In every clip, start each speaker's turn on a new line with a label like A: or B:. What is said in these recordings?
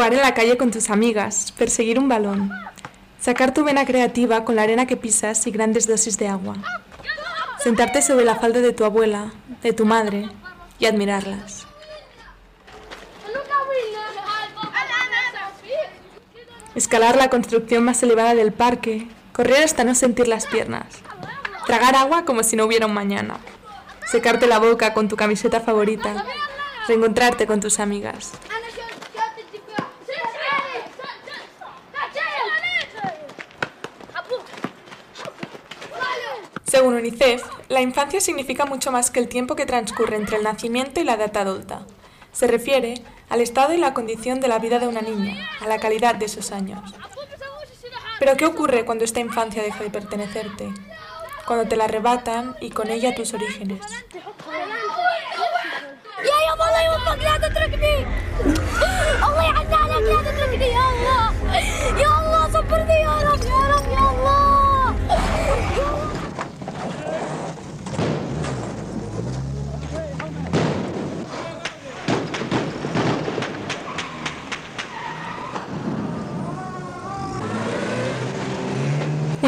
A: Jugar en la calle con tus amigas, perseguir un balón, sacar tu vena creativa con la arena que pisas y grandes dosis de agua, sentarte sobre la falda de tu abuela, de tu madre y admirarlas. Escalar la construcción más elevada del parque, correr hasta no sentir las piernas, tragar agua como si no hubiera un mañana, secarte la boca con tu camiseta favorita, reencontrarte con tus amigas. Según UNICEF, la infancia significa mucho más que el tiempo que transcurre entre el nacimiento y la edad adulta. Se refiere al estado y la condición de la vida de una niña, a la calidad de esos años. Pero ¿qué ocurre cuando esta infancia deja de pertenecerte? Cuando te la arrebatan y con ella tus orígenes.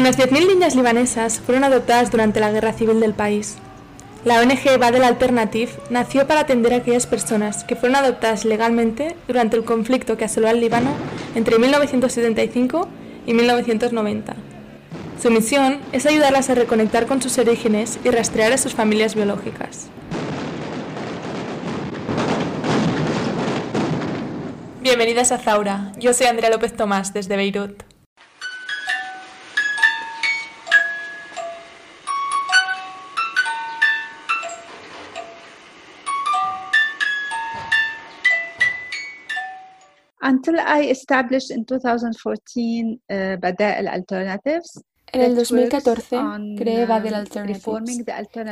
A: Unas 10.000 niñas libanesas fueron adoptadas durante la guerra civil del país. La ONG Badel Alternative nació para atender a aquellas personas que fueron adoptadas legalmente durante el conflicto que asoló al Líbano entre 1975 y 1990. Su misión es ayudarlas a reconectar con sus orígenes y rastrear a sus familias biológicas. Bienvenidas a Zaura, yo soy Andrea López Tomás desde Beirut.
B: Until I established in 2014 uh, Alternatives.
A: En el 2014 creé Badel Alternatives,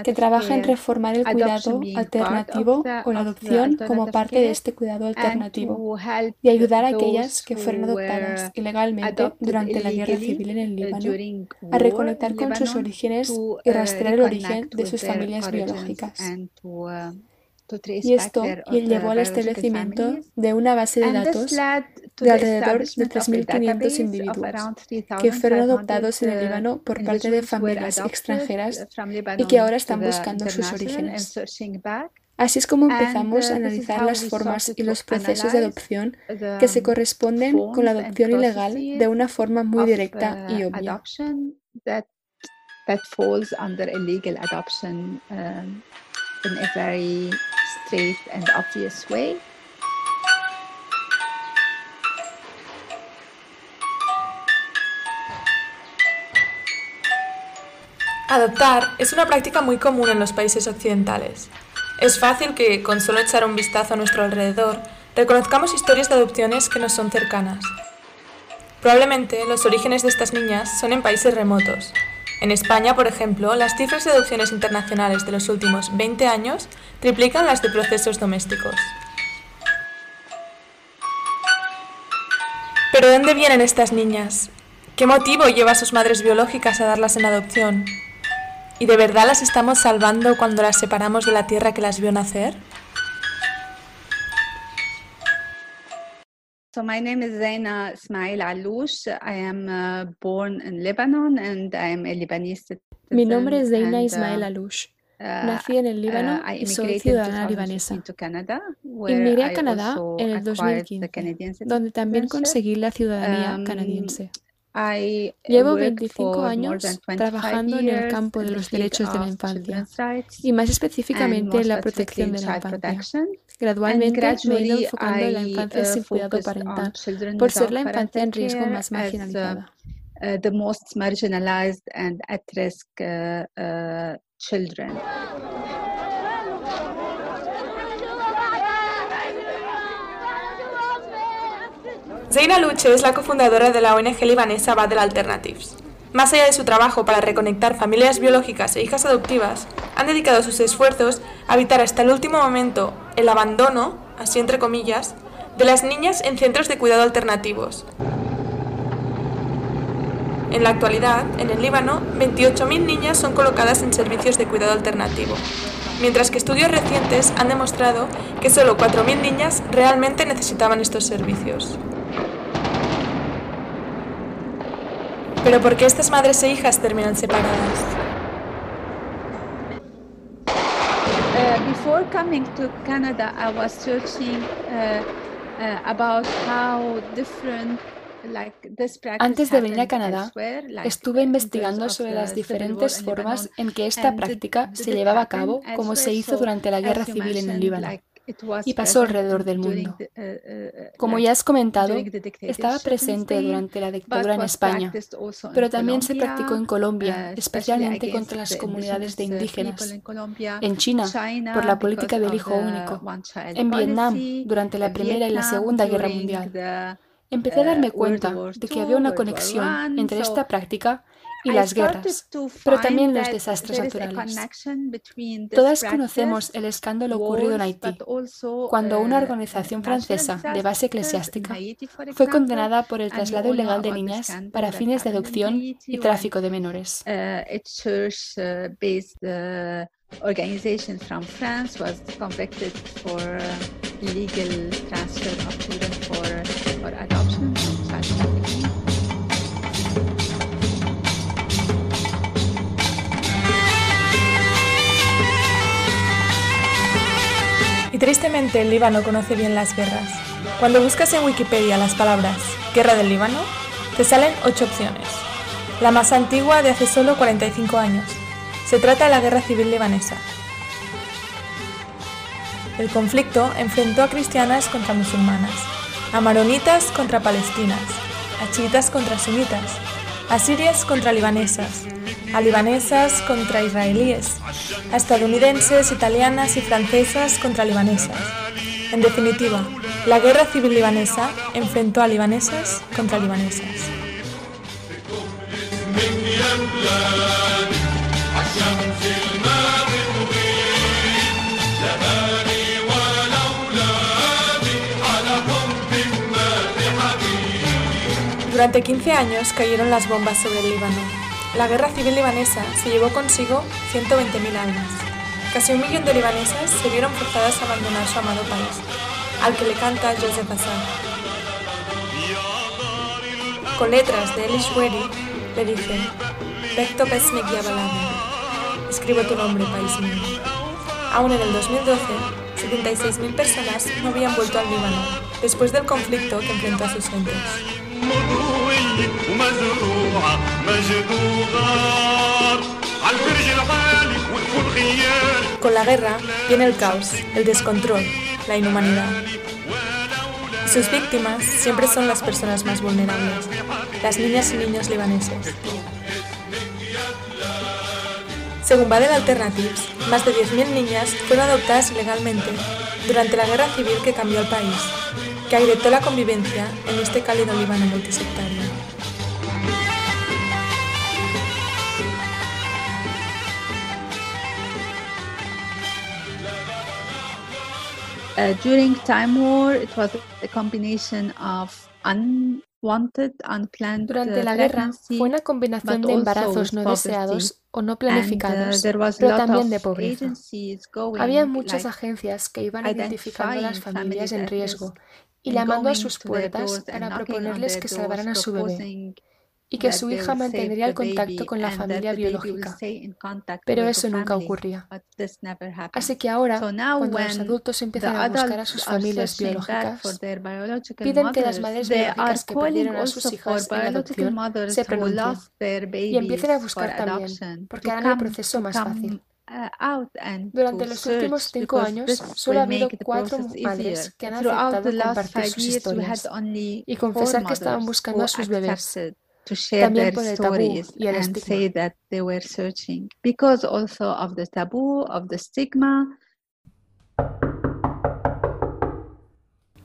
A: que trabaja en reformar el cuidado alternativo o la adopción como parte de este cuidado alternativo y ayudar a aquellas que fueron adoptadas ilegalmente durante la guerra civil en el Líbano a reconectar con sus orígenes y rastrear el origen de sus familias biológicas. Y esto llevó al establecimiento de una base de datos de alrededor de 3.500 individuos que fueron adoptados en el Líbano por parte de familias extranjeras y que ahora están buscando sus orígenes. Así es como empezamos a analizar las formas y los procesos de adopción que se corresponden con la adopción ilegal de una forma muy directa y obvia. Adoptar es una práctica muy común en los países occidentales. Es fácil que, con solo echar un vistazo a nuestro alrededor, reconozcamos historias de adopciones que nos son cercanas. Probablemente los orígenes de estas niñas son en países remotos, en España, por ejemplo, las cifras de adopciones internacionales de los últimos 20 años triplican las de procesos domésticos. ¿Pero de dónde vienen estas niñas? ¿Qué motivo lleva a sus madres biológicas a darlas en adopción? ¿Y de verdad las estamos salvando cuando las separamos de la tierra que las vio nacer?
B: So my name is Zaina Ismail Alouche. I am uh, born in Lebanon and I am a Lebanese citizen.
A: Mi nombre es Zaina Ismail Alouche. Uh, Nací en el Líbano uh, y soy ciudadana libanesa. Inmigré a Canadá en el 2015, donde también conseguí la ciudadanía um, canadiense. Llevo 25 años trabajando en el campo de los derechos de la infancia y más específicamente en la protección de la infancia. Gradualmente me he ido enfocando en la infancia sin cuidado parental por ser la infancia en riesgo más marginalizada.
B: the most marginalized and at risk uh, uh, children.
A: Zaina Luche es la cofundadora de la ONG libanesa Badel Alternatives. Más allá de su trabajo para reconectar familias biológicas e hijas adoptivas, han dedicado sus esfuerzos a evitar hasta el último momento el abandono, así entre comillas, de las niñas en centros de cuidado alternativos. En la actualidad, en el Líbano, 28.000 niñas son colocadas en servicios de cuidado alternativo, mientras que estudios recientes han demostrado que solo 4.000 niñas realmente necesitaban estos servicios. Pero ¿por qué estas madres e hijas terminan separadas?
C: Uh, before coming to Canada, I was searching uh, uh, about how different
B: antes de venir a Canadá, estuve investigando sobre las diferentes formas en que esta práctica se llevaba a cabo, como se hizo durante la guerra civil en el Líbano y pasó alrededor del mundo. Uh, uh, como ya has comentado, estaba presente durante la dictadura en España, pero también se practicó en Colombia, especialmente contra las comunidades de indígenas, en China, por la política del hijo único, en Vietnam, durante la Primera y la Segunda Guerra Mundial. empecé a darme eh, cuenta de que había una conexión entre esta práctica y las guerras, pero también los desastres naturales. Todas conocemos el escándalo ocurrido en Haití, cuando una uh, organización francesa de base eclesiástica fue condenada por el traslado ilegal de niñas para fines de adopción y tráfico de menores. Uh,
C: organization from France was convicted for illegal transfer of children for, for adoption
A: tristemente el Líbano conoce bien las guerras. Cuando buscas en Wikipedia las palabras Guerra del Líbano, te salen ocho opciones. La más antigua de hace solo 45 años, se trata de la guerra civil libanesa. El conflicto enfrentó a cristianas contra musulmanas, a maronitas contra palestinas, a chiitas contra sunitas, a sirias contra libanesas, a libanesas contra israelíes, a estadounidenses, italianas y francesas contra libanesas. En definitiva, la guerra civil libanesa enfrentó a libanesas contra libanesas. Durante 15 años cayeron las bombas sobre el Líbano. La guerra civil libanesa se llevó consigo 120.000 almas. Casi un millón de libanesas se vieron forzadas a abandonar su amado país, al que le canta Joseph Hassan. Con letras de Elish Wedi, le dice, Vecto escribo tu nombre, país mío. Aún en el 2012, 76.000 personas no habían vuelto al Líbano, después del conflicto que enfrentó a sus Con la guerra viene el caos, el descontrol, la inhumanidad. sus víctimas siempre son las personas más vulnerables, las niñas y niños libaneses. Según Badel Alternatives, más de 10.000 niñas fueron adoptadas ilegalmente durante la guerra civil que cambió el país, que agrietó la convivencia en este cálido Líbano multisectario.
C: Uh, during Time War, it was a combination of
B: durante la guerra fue una combinación de embarazos no deseados o no uh, planificados, pero también de pobreza. Había muchas agencias que iban identificando a las familias en riesgo y llamando a sus puertas para proponerles que salvaran a su bebé y que su hija mantendría el contacto con la familia biológica. Pero eso nunca ocurría. Así que ahora, cuando los adultos empiezan a buscar a sus familias biológicas, piden que las madres biológicas que perdieron a sus hijas en adopción se pronuncien y empiecen a buscar también, porque harán el proceso más fácil. Uh, Durante los últimos cinco años, solo ha habido cuatro madres que han aceptado compartir sus historias y confesar que estaban buscando a sus bebés
C: to share their stories and say that they were searching because also of the taboo, of the stigma.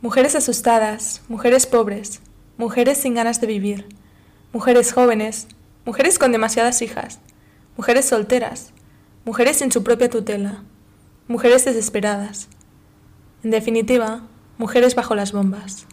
A: Mujeres asustadas, mujeres pobres, mujeres sin ganas de vivir, mujeres jóvenes, mujeres con demasiadas hijas, mujeres solteras, mujeres sin su propia tutela, mujeres desesperadas. En definitiva, mujeres bajo las bombas.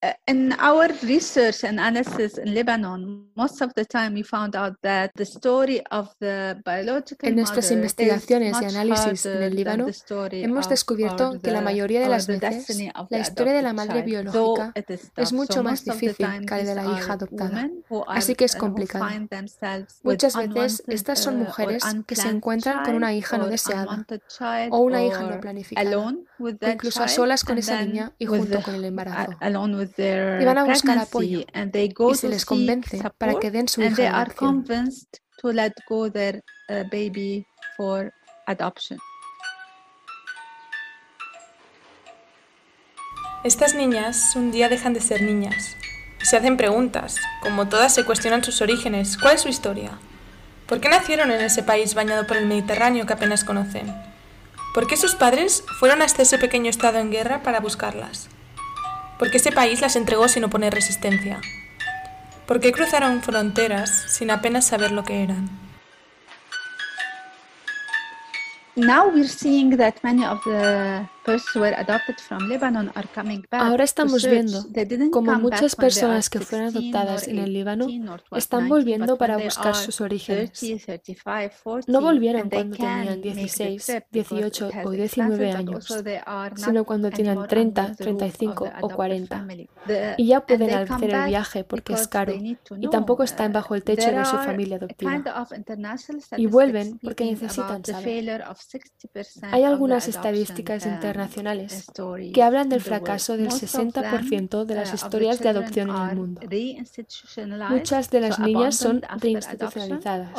C: Uh, in our research and analysis in Lebanon, most of the time we found out that the story of the biological
B: En nuestras investigaciones y análisis en el Líbano, hemos descubierto que la mayoría de las veces la historia de la madre biológica es mucho más difícil que la de la hija adoptada, así que es uh, complicado. Muchas veces estas son uh, mujeres que se encuentran con una hija no deseada o una hija no planificada, o incluso a solas con esa niña y junto con el embarazo y van a buscar apoyo y se les convence para que den su hija en adopción.
A: Estas niñas un día dejan de ser niñas. Se hacen preguntas, como todas se cuestionan sus orígenes, cuál es su historia. ¿Por qué nacieron en ese país bañado por el Mediterráneo que apenas conocen? ¿Por qué sus padres fueron hasta ese pequeño estado en guerra para buscarlas? ¿Por qué ese país las entregó sin oponer resistencia? ¿Por qué cruzaron fronteras sin apenas saber lo que eran?
C: Now we're seeing that many of
B: Ahora estamos viendo como muchas personas que fueron adoptadas en el Líbano están volviendo para buscar sus orígenes. No volvieron cuando tenían 16, 18 o 19 años, sino cuando tienen 30, 35 o 40. Y ya pueden hacer el viaje porque es caro y tampoco están bajo el techo de su familia adoptiva. Y vuelven porque necesitan saber. Hay algunas estadísticas internas internacionales que hablan del fracaso del 60% de las uh, historias de adopción en el mundo. Muchas de las niñas son reinstitucionalizadas,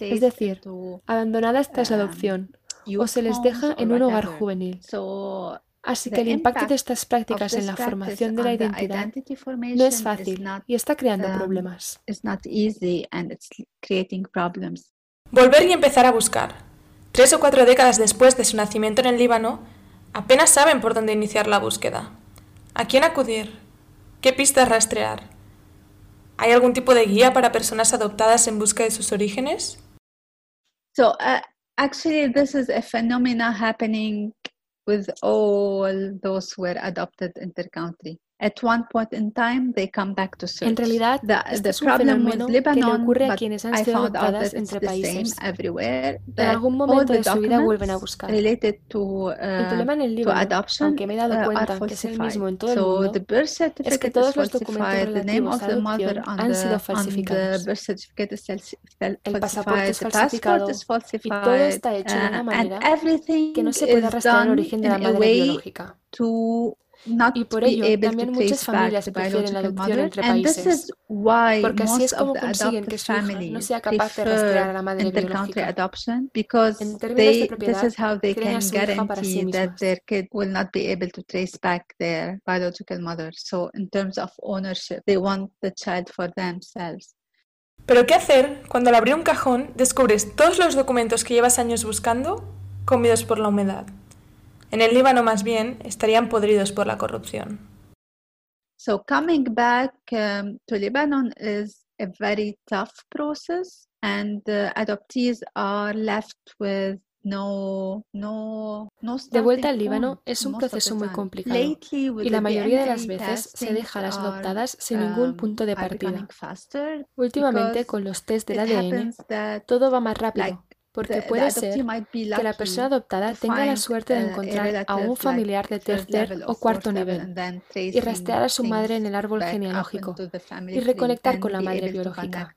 B: es decir, abandonadas tras la um, adopción o se les deja en un hogar juvenil. Así que el impacto de estas prácticas en la formación de la identidad no es fácil y está creando um, problemas.
A: Volver y empezar a buscar. Tres o cuatro décadas después de su nacimiento en el Líbano, Apenas saben por dónde iniciar la búsqueda. ¿A quién acudir? ¿Qué pistas rastrear? ¿Hay algún tipo de guía para personas adoptadas en busca de sus orígenes?
C: So, uh, actually, this is a phenomenon happening with all those who were adopted intercountry.
B: En realidad, este es un fenómeno que le ocurre a quienes han sido adoptadas entre países. En algún momento de su vida vuelven a buscar. El
C: uh,
B: problema en el aunque me he dado uh, que es el mismo en todo el mundo, es que todos los documentos relativos a adopción han sido falsificados. El pasaporte es falsificado y todo está hecho de una uh, manera que no se puede rastrear el origen de la madre biológica y por ello también muchas familias prefieren la adopción entre países, porque así es como consiguen que su hija no sea capaz de rastrear a la madre biológica. En términos de propiedad, creen a su hija para sí mismas.
A: Pero ¿qué hacer cuando al abrir un cajón descubres todos los documentos que llevas años buscando comidos por la humedad? En el Líbano más bien estarían podridos por la corrupción.
C: So coming back um, to Lebanon is a very tough process and the adoptees are left with no, no, no
B: de vuelta al Líbano es un proceso muy complicado y la mayoría de las veces se deja a las adoptadas sin ningún um, punto de partida. Últimamente con los test del ADN todo va más rápido porque puede ser que la persona adoptada tenga la suerte de encontrar a un familiar de tercer o cuarto nivel y rastrear a su madre en el árbol genealógico y reconectar con la madre biológica,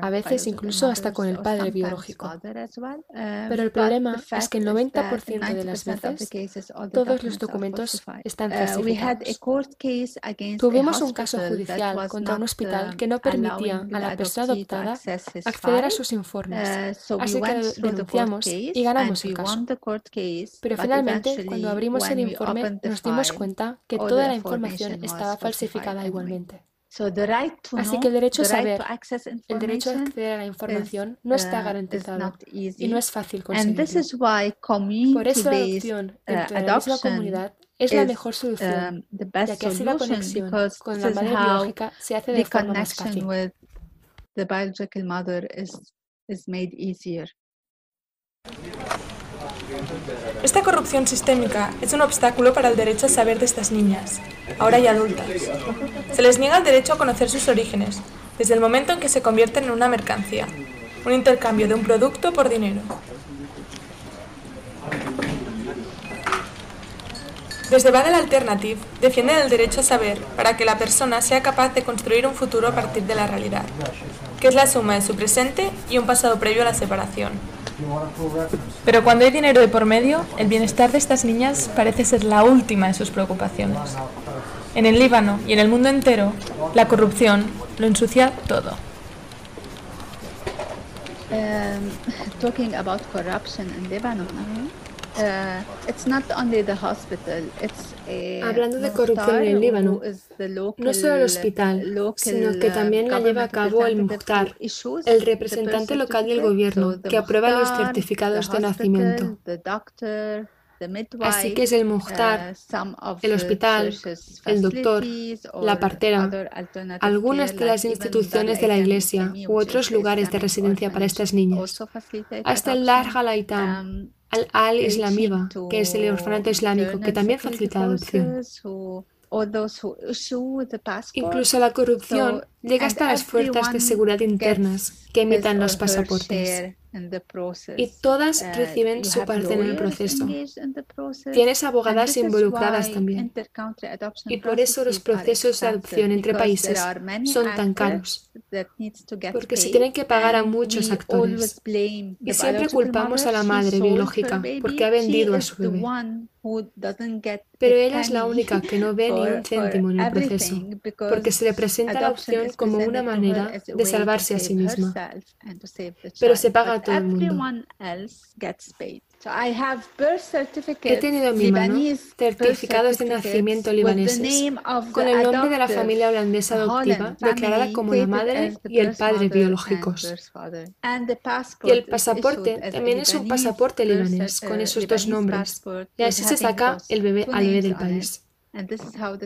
B: a veces incluso hasta con el padre biológico. Um, Pero el problema es que el 90% de las veces todos los documentos están uh, falsificados. Tuvimos un caso judicial contra un hospital uh, que no permitía a la persona adoptada acceder a sus informes. Uh, Así que denunciamos y ganamos el caso. Pero finalmente, cuando abrimos el informe, nos dimos cuenta que toda la información estaba falsificada igualmente. Así que el derecho a saber, el derecho a acceder a la información no está uh, garantizado y no es fácil conseguirlo. Por eso la adopción uh, dentro de la misma comunidad es la mejor solución, um, ya que así la conexión con la madre biológica se hace de forma más fácil
C: is made easier.
A: Esta corrupción sistémica es un obstáculo para el derecho a saber de estas niñas, ahora ya adultas. Se les niega el derecho a conocer sus orígenes, desde el momento en que se convierten en una mercancía, un intercambio de un producto por dinero. Desde Badel Alternative defienden el derecho a saber para que la persona sea capaz de construir un futuro a partir de la realidad, que es la suma de su presente y un pasado previo a la separación. Pero cuando hay dinero de por medio, el bienestar de estas niñas parece ser la última de sus preocupaciones. En el Líbano y en el mundo entero, la corrupción lo ensucia todo.
C: Um, talking about corruption in Lebanon, Uh,
B: Hablando de corrupción en el Líbano, no solo el hospital, sino que también la lleva a cabo el Mukhtar, el representante local del gobierno, que aprueba los certificados de nacimiento. Así que es el Mukhtar, uh, el hospital, el doctor, la partera, algunas de las instituciones de la iglesia u otros lugares de residencia para estas niñas, hasta el Larga Laitam, al-Al-Islamiba, que es el orfanato islámico, que también facilita la adopción. Incluso la corrupción llega hasta las fuerzas de seguridad internas que emitan los pasaportes y todas uh, reciben su parte en el proceso. Tienes abogadas involucradas también. Y por eso los procesos de adopción entre países son tan caros, porque se tienen que pagar a muchos actores. Y siempre culpamos a la madre biológica porque ha vendido a su bebé. Pero ella es la única que no ve ni un céntimo en el proceso, porque se le presenta la opción como una manera de salvarse a sí misma. Pero se paga a todo el mundo. He tenido en mi mano certificados de nacimiento libaneses con el nombre de la familia holandesa adoptiva declarada como la madre y el padre biológicos. Y el pasaporte también es un pasaporte libanés con esos dos nombres. Y así se saca el bebé al bebé del país.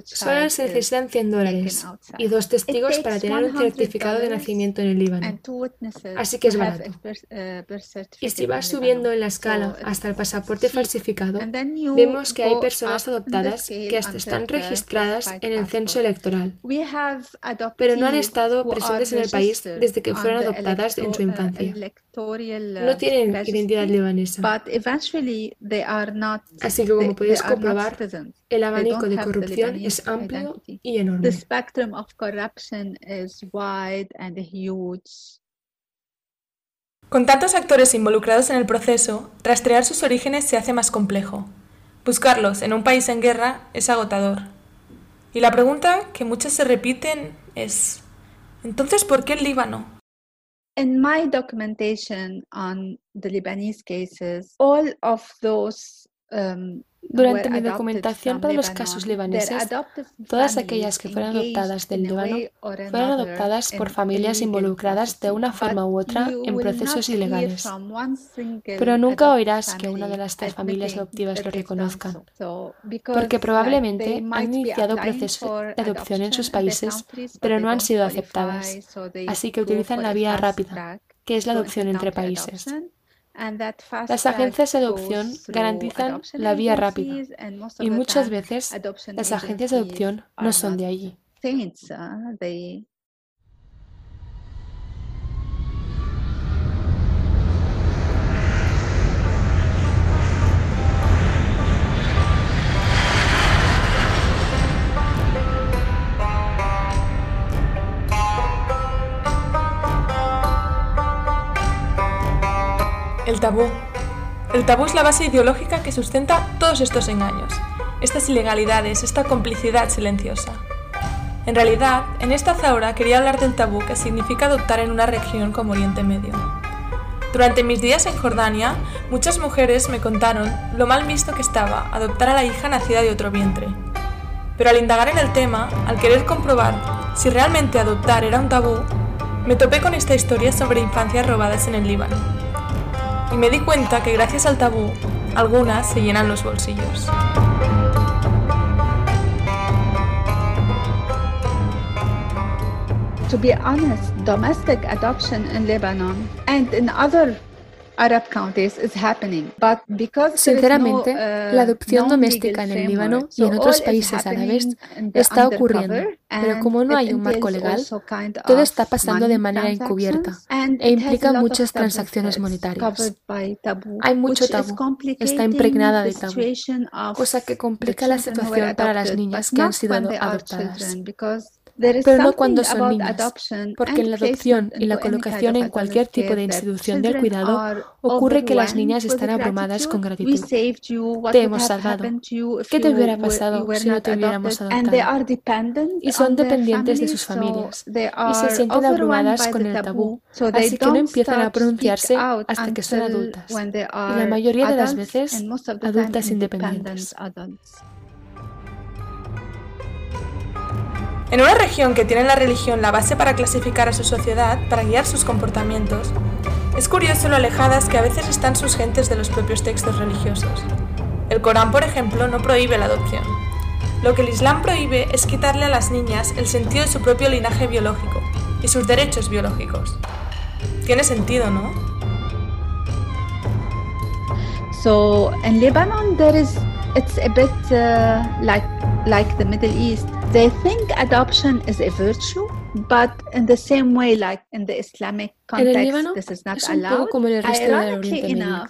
B: Solo se necesitan 100 dólares y dos testigos para tener un certificado de nacimiento en el Líbano. Así que es barato. Uh, y si vas subiendo en la escala hasta el pasaporte falsificado, vemos que hay personas adoptadas que hasta están registradas en el censo electoral, pero no han estado presentes en el país desde que fueron adoptadas en su uh, infancia. No tienen identidad libanesa. Así que como podéis comprobar, el abanico de corrupción es amplio y enorme.
A: Con tantos actores involucrados en el proceso, rastrear sus orígenes se hace más complejo. Buscarlos en un país en guerra es agotador. Y la pregunta que muchos se repiten es, entonces, ¿por qué el Líbano?
C: In my documentation on the Lebanese cases, all of those um,
B: Durante mi documentación para los casos libaneses, todas aquellas que fueron adoptadas del Líbano fueron adoptadas por familias involucradas de una forma u otra en procesos ilegales. Pero nunca oirás que una de las tres familias adoptivas lo reconozcan, porque probablemente han iniciado procesos de adopción en sus países, pero no han sido aceptadas. Así que utilizan la vía rápida, que es la adopción entre países. Las agencias de adopción garantizan la vía rápida y muchas veces las agencias de adopción no son de allí.
A: El tabú. El tabú es la base ideológica que sustenta todos estos engaños, estas ilegalidades, esta complicidad silenciosa. En realidad, en esta zaura quería hablar del tabú que significa adoptar en una región como Oriente Medio. Durante mis días en Jordania, muchas mujeres me contaron lo mal visto que estaba adoptar a la hija nacida de otro vientre. Pero al indagar en el tema, al querer comprobar si realmente adoptar era un tabú, me topé con esta historia sobre infancias robadas en el Líbano y me di cuenta que gracias al tabú, algunas se llenan los bolsillos.
C: To be honest, domestic adoption in Lebanon and in other
B: Sinceramente, uh, la adopción doméstica en el Líbano y en otros países árabes está ocurriendo, pero como no hay un marco legal, todo está pasando de manera encubierta e implica muchas transacciones monetarias. Hay mucho tabú, está impregnada de tabú, cosa que complica la situación para las niñas que han sido adoptadas pero no cuando son niñas, porque en la adopción y la colocación en cualquier tipo de institución del cuidado ocurre que las niñas están abrumadas con gratitud. Te hemos salvado. ¿Qué te hubiera pasado si no te hubiéramos adoptado? Y son dependientes de sus familias y se sienten abrumadas con el tabú, así que no empiezan a pronunciarse hasta que son adultas, y la mayoría de las veces adultas independientes.
A: En una región que tiene la religión la base para clasificar a su sociedad, para guiar sus comportamientos, es curioso lo alejadas que a veces están sus gentes de los propios textos religiosos. El Corán, por ejemplo, no prohíbe la adopción. Lo que el Islam prohíbe es quitarle a las niñas el sentido de su propio linaje biológico y sus derechos biológicos. Tiene sentido, ¿no?
C: So in Lebanon there is it's a bit uh, like like the Middle East. They think adoption is a virtue, but in the same way, like in the Islamic context,
B: en el Líbano,
C: this is not
B: es un
C: allowed.
B: poco como en el resto del Oriente Medio.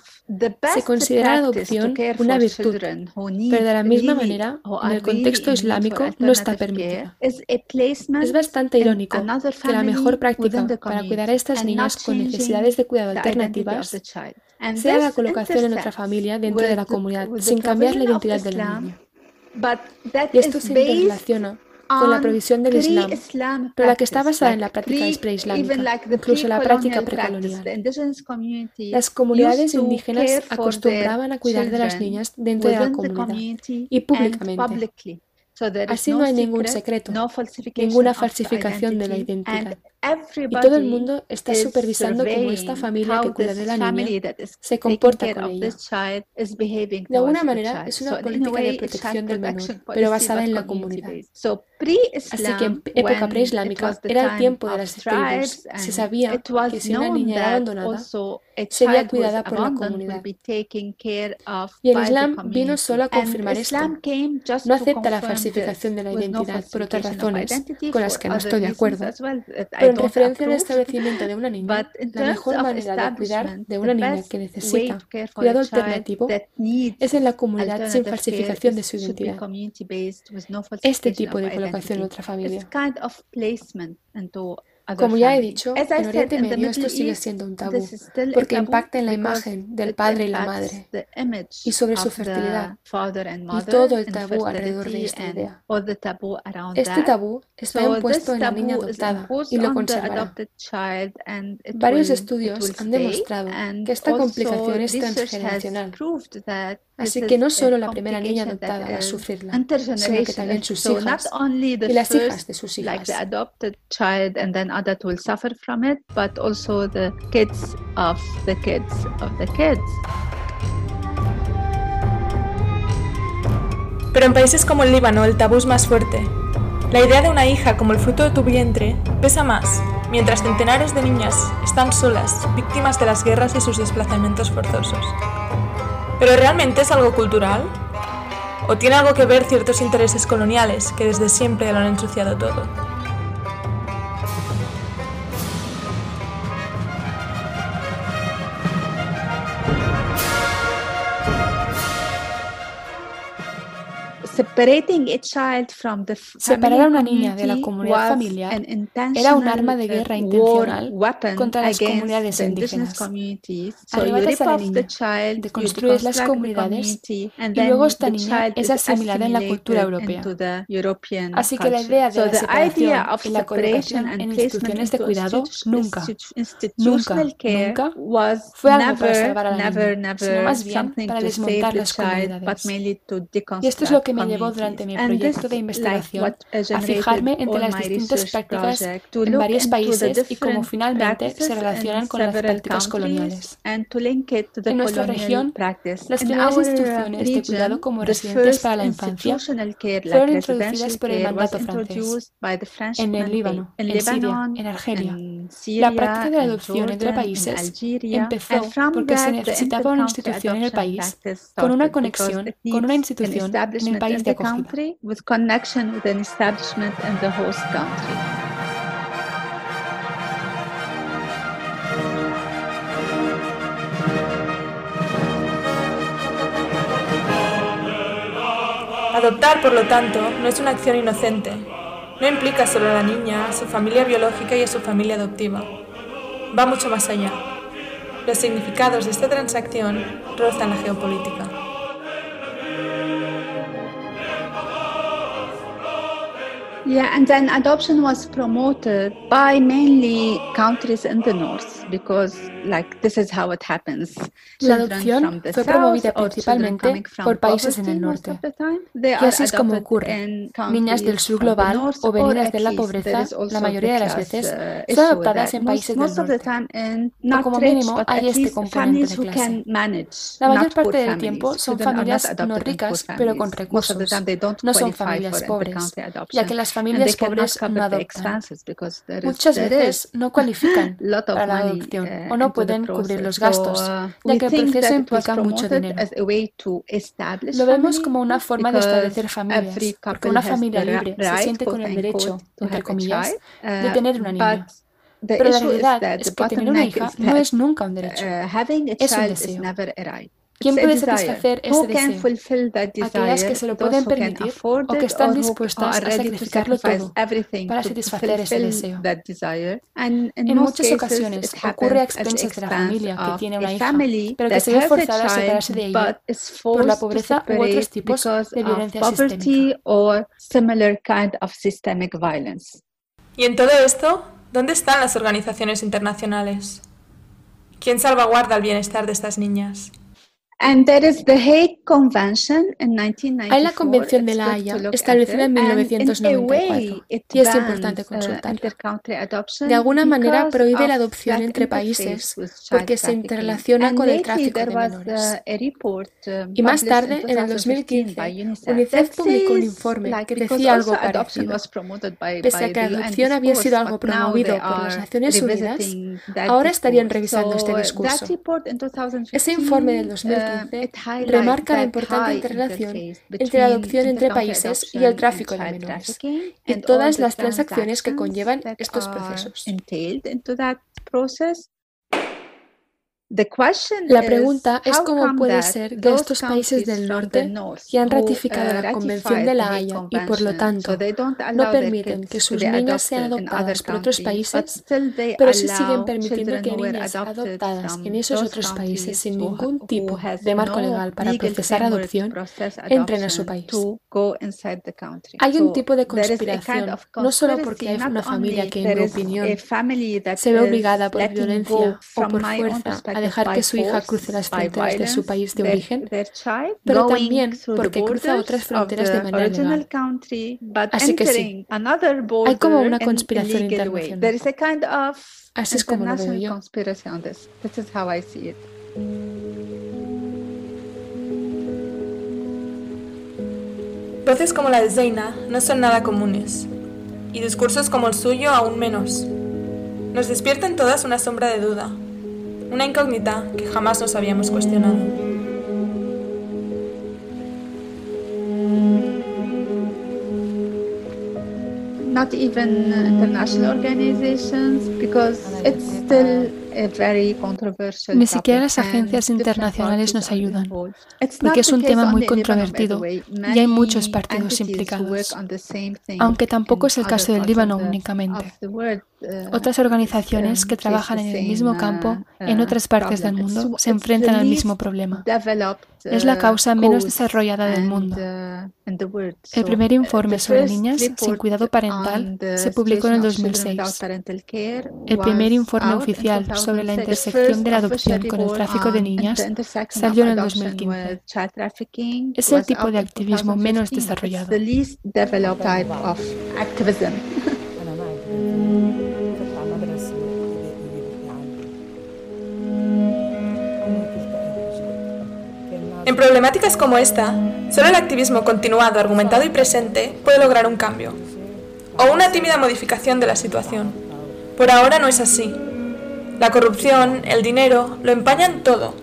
B: Se considera la adopción una virtud, pero de la misma manera, en el contexto islámico no está permitida. Es bastante irónico que la mejor práctica para cuidar a estas niñas con necesidades de cuidado alternativas sea la colocación en otra familia dentro de la comunidad, sin cambiar la identidad del niño. Y esto se interrelaciona con la provisión del Islam, pero la que está basada en la práctica preislámica, incluso la práctica precolonial. Las comunidades indígenas acostumbraban a cuidar de las niñas dentro de la comunidad y públicamente. Así no hay ningún secreto, ninguna falsificación de la identidad. Y todo el mundo está supervisando cómo esta familia que cuida de la niña se comporta con ella. De alguna manera es una política de protección del menor, pero basada en la comunidad. Así que en época preislámica era el tiempo de las tribus. Se sabía que si una niña era abandonada, sería cuidada por la comunidad. Y el Islam vino solo a confirmar esto. No acepta la falsificación de la identidad por otras razones con las que no estoy de acuerdo. Pero en referencia al establecimiento de una niña, la mejor manera de cuidar de una niña que necesita cuidado alternativo es en la comunidad sin falsificación de su identidad. Este tipo de colocación en otra familia. Como ya he dicho, en Oriente Medio esto sigue siendo un tabú, porque impacta en la imagen del padre y la madre y sobre su fertilidad y todo el tabú alrededor de esta idea. Este tabú está impuesto en la niña adoptada y lo conservará. Varios estudios han demostrado que esta complicación es transgeneracional Así que no solo la primera niña adoptada va a sufrirla, sino que también sus hijas y las hijas de sus hijas.
A: Pero en países como el Líbano el tabú es más fuerte. La idea de una hija como el fruto de tu vientre pesa más, mientras centenares de niñas están solas, víctimas de las guerras y sus desplazamientos forzosos. ¿Pero realmente es algo cultural? ¿O tiene algo que ver ciertos intereses coloniales que desde siempre lo han ensuciado todo?
B: Separar a una niña de la comunidad familiar era un arma de guerra intencional contra las comunidades indígenas. Arrebatas a la niña, deconstruyes las comunidades y luego esta niña es asimilada en la cultura europea. Así que la idea de la separación y la colocación en instituciones de cuidado nunca, nunca, nunca fue algo para salvar a la niña, sino más bien para desmontar las comunidades. Y esto es lo que me llevó durante mi proyecto de investigación a fijarme entre las distintas prácticas en varios países y cómo finalmente se relacionan con las prácticas coloniales. En nuestra región, las primeras instituciones de cuidado como residentes para la infancia fueron introducidas por el mandato francés en el Líbano, en Siria, en Argelia, La práctica de la adopción entre países empezó porque se necesitaba una institución en el país con una conexión con una institución en el país de acogida.
A: Adoptar, por lo tanto, no es una acción inocente. No implica solo a la niña, a su familia biológica y a su familia adoptiva. Va mucho más allá. Los significados de esta transacción rozan la geopolítica.
C: Yeah, and then adoption was promoted by mainly countries in the north because, like, this is how it happens.
B: La adopción fue promovida principalmente por países en el norte. Y así es como ocurre. Niñas del sur global o venidas de la pobreza, la mayoría de las veces, uh, son adoptadas en países del norte. O como mínimo hay este componente de clase. La mayor parte del tiempo son familias no ricas, pero con recursos. No son familias pobres, ya que las familias pobres no adoptan. Muchas veces no cualifican para la adopción o no pueden cubrir los gastos, ya que el proceso implica mucho dinero. Lo vemos como una forma de establecer familias, porque una familia libre se siente con el derecho, entre comillas, de tener una niña. Pero la realidad es que tener una hija no es nunca un derecho, es un deseo. ¿Quién puede satisfacer ese deseo? Aquellas que se lo pueden permitir o que están dispuestas a sacrificarlo todo para satisfacer ese deseo. En muchas ocasiones ocurre a expensas de la familia que tiene una hija, pero que se ve forzada a separarse de ella por la pobreza u otros tipos de violencia sistémica.
A: Y en todo esto, ¿dónde están las organizaciones internacionales? ¿Quién salvaguarda el bienestar de estas niñas?
B: Hay la Convención de la Haya, establecida en 1994, y es importante uh, consultarla. De alguna manera prohíbe la adopción entre países porque se interrelaciona con el tráfico de menores. Uh, y más tarde, en el 2015, UNICEF publicó un informe que decía algo parecido. Pese a que la adopción había sido algo promovido por las Naciones Unidas, ahora estarían revisando este discurso. Ese informe del 2015 remarca la importante interrelación entre la adopción entre países y el tráfico de menores y todas las transacciones que conllevan estos procesos. La pregunta es cómo puede ser que estos países del norte, que han ratificado uh, la Convención de la Haya y por lo tanto no permiten que sus niñas sean adoptadas por otros países, pero sí siguen permitiendo que niñas adoptadas en esos otros países sin ningún tipo de marco legal para procesar adopción entren a su país. Hay un tipo de conspiración, no solo porque hay una familia que, en mi opinión, se ve obligada por violencia o por fuerza a dejar que su hija cruce las fronteras de su país de origen, pero también porque cruza otras fronteras de manera legal. Así que sí, hay como una conspiración internacional. Así es como lo veo yo.
A: Voces como la de Zeina no son nada comunes, y discursos como el suyo aún menos. Nos despiertan todas una sombra de duda, una incógnita que jamás nos habíamos cuestionado.
C: Not even international organizations because it's still
B: ni siquiera las agencias internacionales nos ayudan, porque es un tema muy controvertido y hay muchos partidos implicados, aunque tampoco es el caso del Líbano únicamente. Uh, otras organizaciones que trabajan en el mismo campo uh, en otras partes del mundo se enfrentan al mismo problema. Es la uh, causa menos desarrollada del mundo. El primer informe sobre niñas sin cuidado parental se publicó en el 2006. El primer informe oficial sobre la intersección de la adopción con el tráfico de niñas salió en el 2015. Es el tipo de activismo menos desarrollado.
A: En problemáticas como esta, solo el activismo continuado, argumentado y presente puede lograr un cambio, o una tímida modificación de la situación. Por ahora no es así. La corrupción, el dinero, lo empañan todo.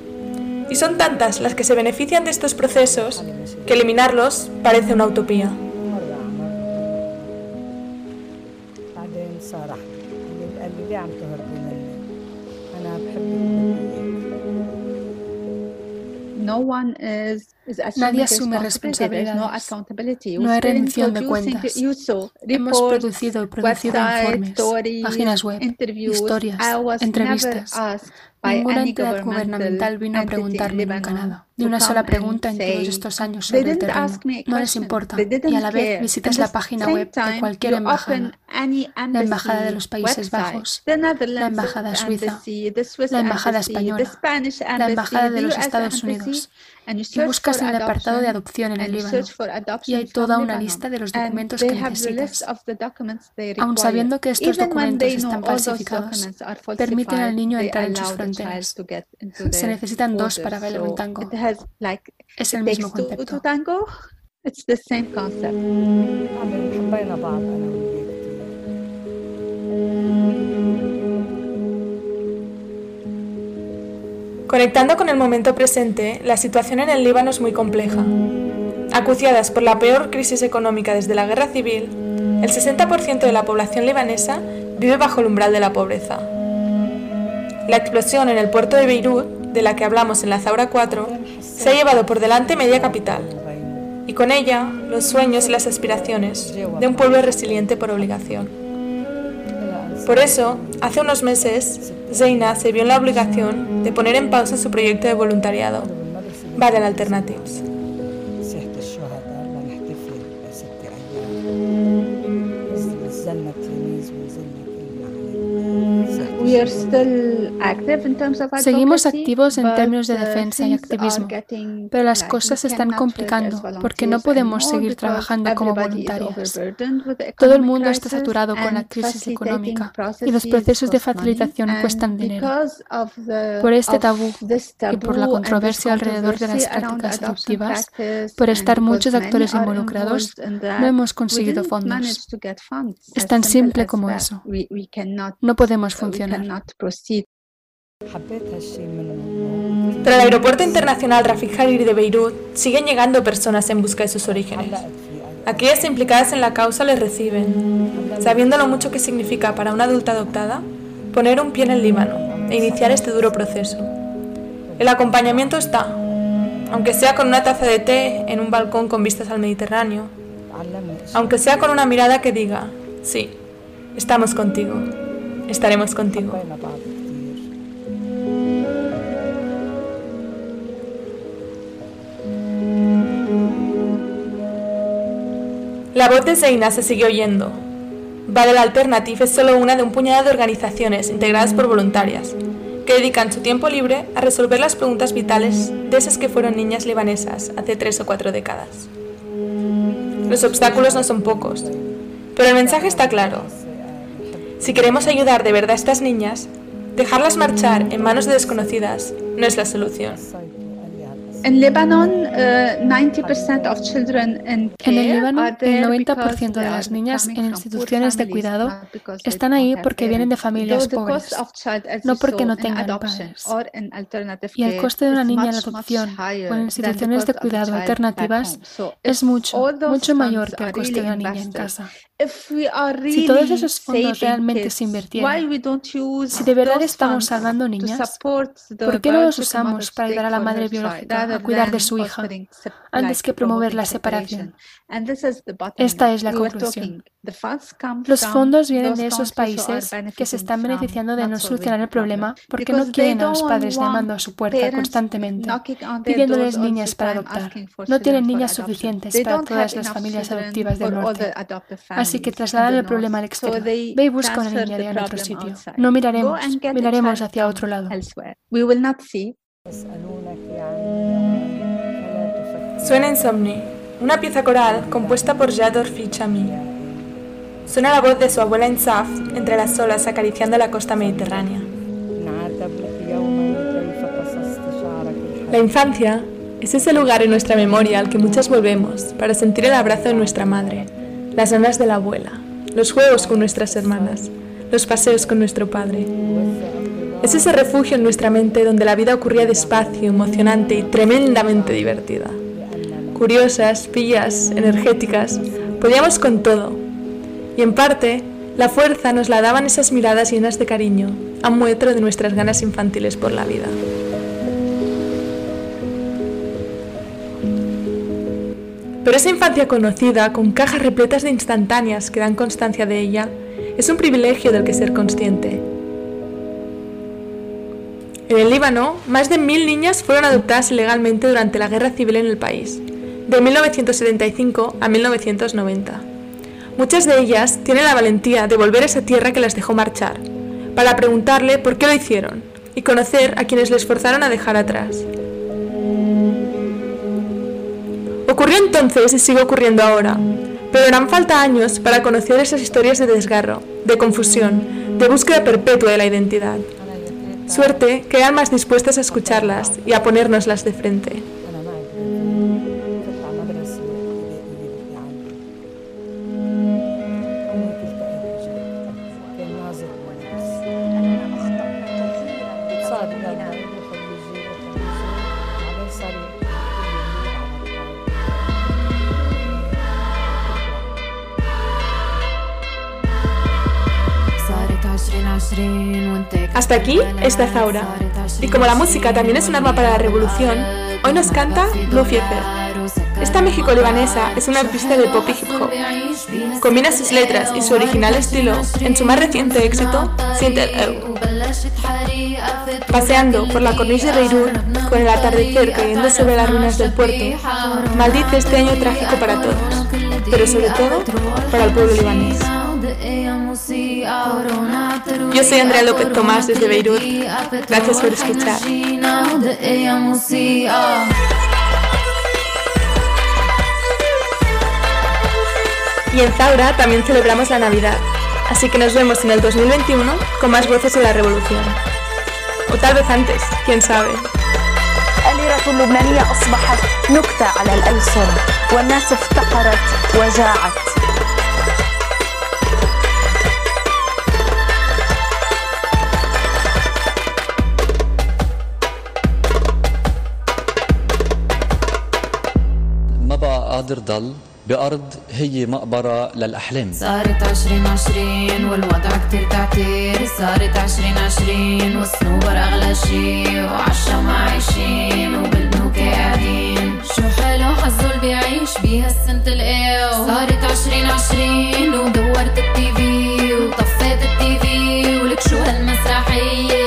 A: Y son tantas las que se benefician de estos procesos que eliminarlos parece una utopía.
B: Nadie asume responsabilidad. No hay rendición de cuentas. Hemos producido y producido informes, páginas web, historias, entrevistas. Ninguna entidad gubernamental vino a preguntarme nunca nada. Ni una sola pregunta en todos estos años sobre el terreno. No les importa. Y a la vez visitas la página web de cualquier embajada. La embajada de los Países Bajos, la embajada suiza, la embajada española, la embajada de los Estados Unidos. y buscas en el apartado de adopción en el Líbano. y hay toda una lista de los documentos que necesitas. Aun sabiendo que estos documentos están falsificados, permiten al niño entrar en sus fronteras. Se necesitan dos para bailar un tango. Es el mismo concepto.
A: Conectando con el momento presente, la situación en el Líbano es muy compleja. Acuciadas por la peor crisis económica desde la guerra civil, el 60% de la población libanesa vive bajo el umbral de la pobreza. La explosión en el puerto de Beirut, de la que hablamos en la Zaura 4, se ha llevado por delante media capital, y con ella los sueños y las aspiraciones de un pueblo resiliente por obligación. Por eso, hace unos meses, Zeina se vio en la obligación de poner en pausa su proyecto de voluntariado, Badal Alternatives.
B: Seguimos activos en términos de defensa y activismo, pero las cosas se están complicando porque no podemos seguir trabajando como voluntarias. Todo el mundo está saturado con la crisis económica y los procesos de facilitación cuestan dinero. Por este tabú y por la controversia alrededor de las prácticas adoptivas, por estar muchos actores involucrados, no hemos conseguido fondos. Es tan simple como eso. No podemos funcionar.
A: Pero el aeropuerto internacional Rafik Hariri de Beirut siguen llegando personas en busca de sus orígenes. Aquellas implicadas en la causa les reciben, sabiendo lo mucho que significa para una adulta adoptada poner un pie en el Líbano e iniciar este duro proceso. El acompañamiento está, aunque sea con una taza de té en un balcón con vistas al Mediterráneo, aunque sea con una mirada que diga, sí, estamos contigo estaremos contigo. La voz de Zeina se sigue oyendo. Badal Alternative es solo una de un puñado de organizaciones integradas por voluntarias que dedican su tiempo libre a resolver las preguntas vitales de esas que fueron niñas libanesas hace tres o cuatro décadas. Los obstáculos no son pocos, pero el mensaje está claro. Si queremos ayudar de verdad a estas niñas, dejarlas marchar en manos de desconocidas no es la solución.
C: En
B: en el Líbano, el 90% de las niñas en instituciones de cuidado están ahí porque vienen de familias pobres, no porque no tengan padres. Y el coste de una niña en la adopción o en instituciones de cuidado alternativas es mucho, mucho mayor que el coste de una niña en casa. Si todos esos fondos realmente se invirtieran, si de verdad estamos salvando niñas, ¿por qué no los usamos para ayudar a la madre biológica a cuidar de su hija antes que promover la separación? Esta es la conclusión. Los fondos vienen de esos países que se están beneficiando de no solucionar el problema porque no quieren a los padres llamando a su puerta constantemente, pidiéndoles niñas para adoptar. No tienen niñas suficientes para todas las familias adoptivas del norte. Así que trasladan el problema al exterior. Ve y busca una niña en otro sitio. No miraremos, miraremos hacia otro lado.
A: Suena Insomni, una pieza coral compuesta por Jador Fichami. Suena la voz de su abuela Insaf entre las olas acariciando la costa mediterránea. La infancia es ese lugar en nuestra memoria al que muchas volvemos para sentir el abrazo de nuestra madre, las olas de la abuela, los juegos con nuestras hermanas, los paseos con nuestro padre. Es ese refugio en nuestra mente donde la vida ocurría despacio, emocionante y tremendamente divertida. Curiosas, pillas, energéticas, podíamos con todo. Y en parte, la fuerza nos la daban esas miradas llenas de cariño, a muetro de nuestras ganas infantiles por la vida. Pero esa infancia conocida, con cajas repletas de instantáneas que dan constancia de ella, es un privilegio del que ser consciente. En el Líbano, más de mil niñas fueron adoptadas ilegalmente durante la guerra civil en el país, de 1975 a 1990. Muchas de ellas tienen la valentía de volver a esa tierra que las dejó marchar, para preguntarle por qué lo hicieron y conocer a quienes les forzaron a dejar atrás. Ocurrió entonces y sigue ocurriendo ahora, pero harán falta años para conocer esas historias de desgarro, de confusión, de búsqueda perpetua de la identidad. Suerte que más dispuestas a escucharlas y a ponérnoslas de frente. Hasta aquí esta Zaura. Y como la música también es un arma para la revolución, hoy nos canta Blue Fiefer. Esta México-libanesa es una artista de pop y hip hop. Combina sus letras y su original estilo en su más reciente éxito, Siente el Paseando por la cornisa de Beirut, con el atardecer cayendo sobre las ruinas del puerto, maldice este año trágico para todos, pero sobre todo para el pueblo libanés. Yo soy Andrea López Tomás desde Beirut. Gracias por escuchar. Y en Zaura también celebramos la Navidad, así que nos vemos en el 2021 con más voces de la revolución. O tal vez antes, quién sabe. قادر ضل بأرض هي مقبرة للأحلام. صارت عشرين عشرين والوضع كتير تعتير. صارت عشرين عشرين والصنوبر أغلى شي وعالشمع عايشين وبالبنوك قاعدين. شو حلو حظه اللي بيعيش بيها السنة القاو صارت عشرين عشرين ودورت التيفي وطفيت التيفي ولك شو هالمسرحية؟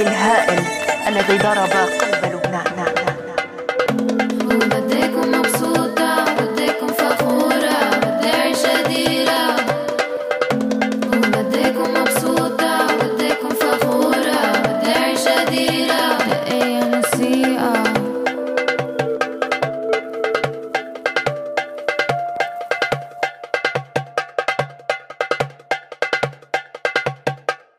D: الهائل. الذي ضرب